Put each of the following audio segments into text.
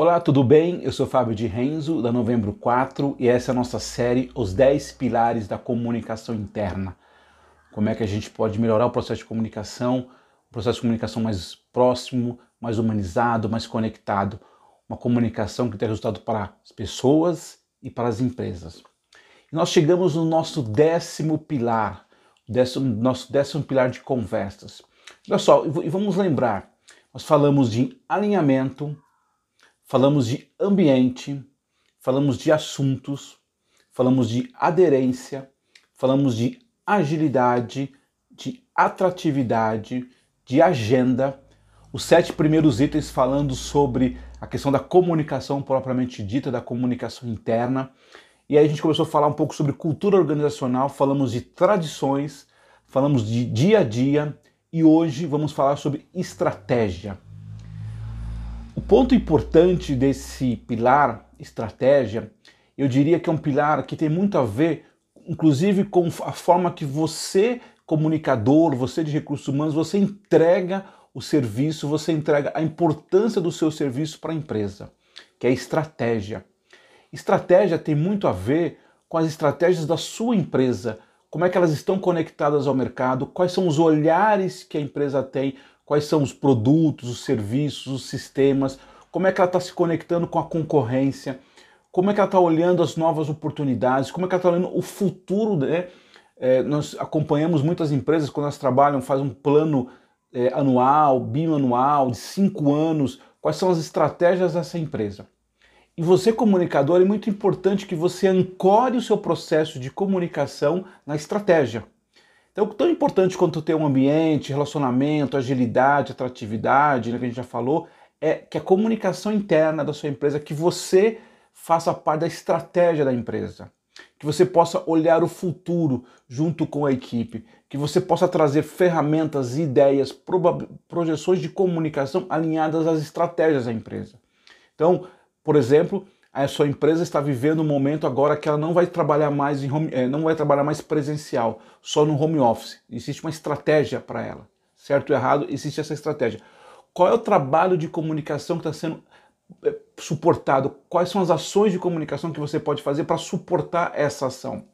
Olá, tudo bem? Eu sou Fábio de Renzo, da Novembro 4, e essa é a nossa série Os 10 Pilares da Comunicação Interna. Como é que a gente pode melhorar o processo de comunicação, um processo de comunicação mais próximo, mais humanizado, mais conectado. Uma comunicação que tem resultado para as pessoas e para as empresas. E nós chegamos no nosso décimo pilar, décimo, nosso décimo pilar de conversas. Olha só, e vamos lembrar, nós falamos de alinhamento, falamos de ambiente, falamos de assuntos, falamos de aderência, falamos de agilidade, de atratividade, de agenda. Os sete primeiros itens falando sobre a questão da comunicação propriamente dita, da comunicação interna. E aí a gente começou a falar um pouco sobre cultura organizacional, falamos de tradições, falamos de dia a dia e hoje vamos falar sobre estratégia. Ponto importante desse pilar, estratégia, eu diria que é um pilar que tem muito a ver, inclusive, com a forma que você, comunicador, você de recursos humanos, você entrega o serviço, você entrega a importância do seu serviço para a empresa, que é estratégia. Estratégia tem muito a ver com as estratégias da sua empresa, como é que elas estão conectadas ao mercado, quais são os olhares que a empresa tem quais são os produtos, os serviços, os sistemas, como é que ela está se conectando com a concorrência, como é que ela está olhando as novas oportunidades, como é que ela está olhando o futuro. Né? É, nós acompanhamos muitas empresas quando elas trabalham, fazem um plano é, anual, bianual, de cinco anos, quais são as estratégias dessa empresa. E você, comunicador, é muito importante que você ancore o seu processo de comunicação na estratégia. Então, tão importante quanto ter um ambiente, relacionamento, agilidade, atratividade, né, que a gente já falou, é que a comunicação interna da sua empresa, que você faça parte da estratégia da empresa, que você possa olhar o futuro junto com a equipe, que você possa trazer ferramentas, ideias, projeções de comunicação alinhadas às estratégias da empresa. Então, por exemplo, a sua empresa está vivendo um momento agora que ela não vai trabalhar mais em home, eh, não vai trabalhar mais presencial, só no home office. Existe uma estratégia para ela, certo ou errado? Existe essa estratégia. Qual é o trabalho de comunicação que está sendo eh, suportado? Quais são as ações de comunicação que você pode fazer para suportar essa ação?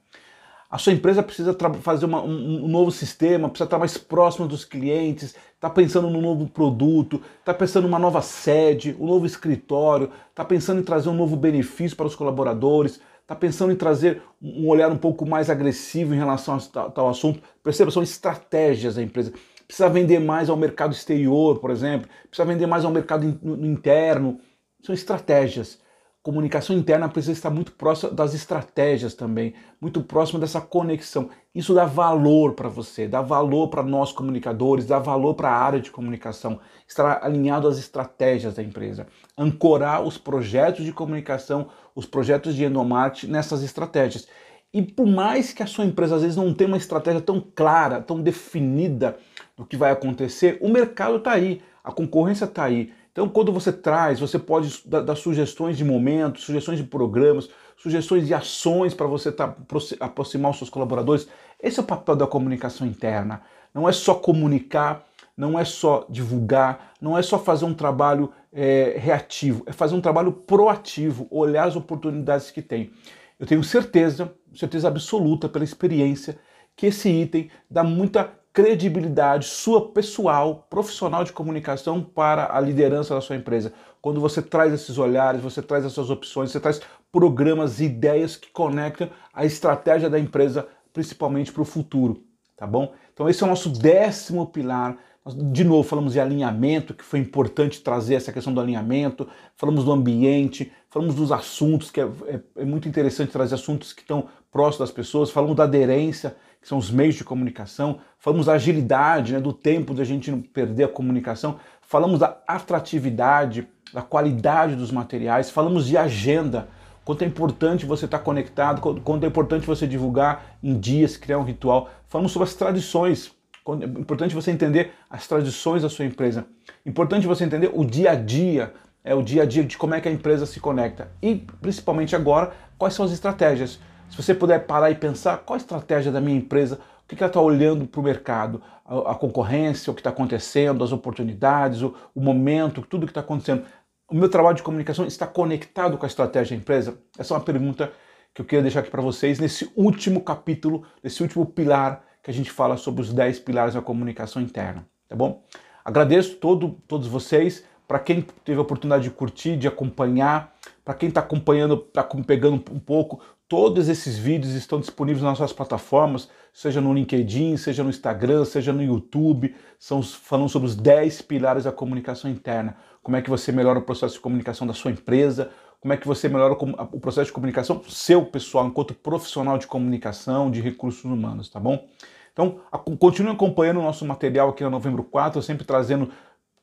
A sua empresa precisa fazer uma, um, um, novo sistema, precisa estar mais próximo dos clientes, está pensando num novo produto, está pensando numa nova sede, um novo escritório, está pensando em trazer um novo benefício para os colaboradores, está pensando em trazer um olhar um pouco mais agressivo em relação a tal, tal assunto. Perceba, são estratégias da empresa. Precisa vender mais ao mercado exterior, por exemplo, precisa vender mais ao mercado interno. São estratégias comunicação interna precisa estar muito próxima das estratégias também, muito próxima dessa conexão. Isso dá valor para você, dá valor para nós comunicadores, dá valor para a área de comunicação, estar alinhado às estratégias da empresa, ancorar os projetos de comunicação, os projetos de endomarketing nessas estratégias. E por mais que a sua empresa às vezes não tenha uma estratégia tão clara, tão definida do que vai acontecer, o mercado está aí, a concorrência está aí. Então, quando você traz, você pode dar, sugestões de momentos, sugestões de programas, sugestões de ações para você tá, aproximar os seus colaboradores. Esse é o papel da comunicação interna. Não é só comunicar, não é só divulgar, não é só fazer um trabalho é, reativo, é fazer um trabalho proativo, olhar as oportunidades que tem. Eu tenho certeza, certeza absoluta pela experiência, que esse item dá muita credibilidade sua pessoal, profissional de comunicação para a liderança da sua empresa. Quando você traz esses olhares, você traz essas opções, você traz programas, ideias que conectam a estratégia da empresa, principalmente para o futuro, tá bom? Então esse é o nosso décimo pilar. De novo, falamos de alinhamento, que foi importante trazer essa questão do alinhamento, falamos do ambiente, falamos dos assuntos, que é, é, é muito interessante trazer assuntos que estão próximos das pessoas, falamos da aderência, que são os meios de comunicação, falamos da agilidade, né, do tempo de a gente não perder a comunicação, falamos da atratividade, da qualidade dos materiais, falamos de agenda, quanto é importante você estar conectado, quanto é importante você divulgar em dias, criar um ritual. Falamos sobre as tradições, importante você entender as tradições da sua empresa, importante você entender o dia a dia, é o dia a dia de como é que a empresa se conecta e principalmente agora quais são as estratégias. Se você puder parar e pensar qual a estratégia da minha empresa, o que ela está olhando para o mercado, a, concorrência, o que está acontecendo, as oportunidades, o, o momento, tudo que está acontecendo. o meu trabalho de comunicação está conectado com a estratégia da empresa? Essa é uma pergunta que eu queria deixar aqui para vocês nesse último capítulo, nesse último pilar que a gente fala sobre os 10 pilares da comunicação interna, tá bom? Agradeço todo, todos vocês, para quem teve a oportunidade de curtir, de acompanhar, para quem está acompanhando, está pegando um pouco, todos esses vídeos estão disponíveis nas nossas plataformas, seja no LinkedIn, seja no Instagram, seja no YouTube, são falando sobre os 10 pilares da comunicação interna. Como é que você melhora o processo de comunicação da sua empresa, como é que você melhora o processo de comunicação seu pessoal, enquanto profissional de comunicação, de recursos humanos, tá bom? Então, continue acompanhando o nosso material aqui na Novembro 4, sempre trazendo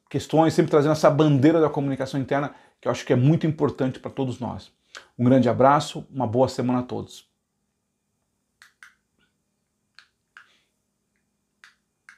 questões, sempre trazendo essa bandeira da comunicação interna, que eu acho que é muito importante para todos nós. Um grande abraço, uma boa semana a todos.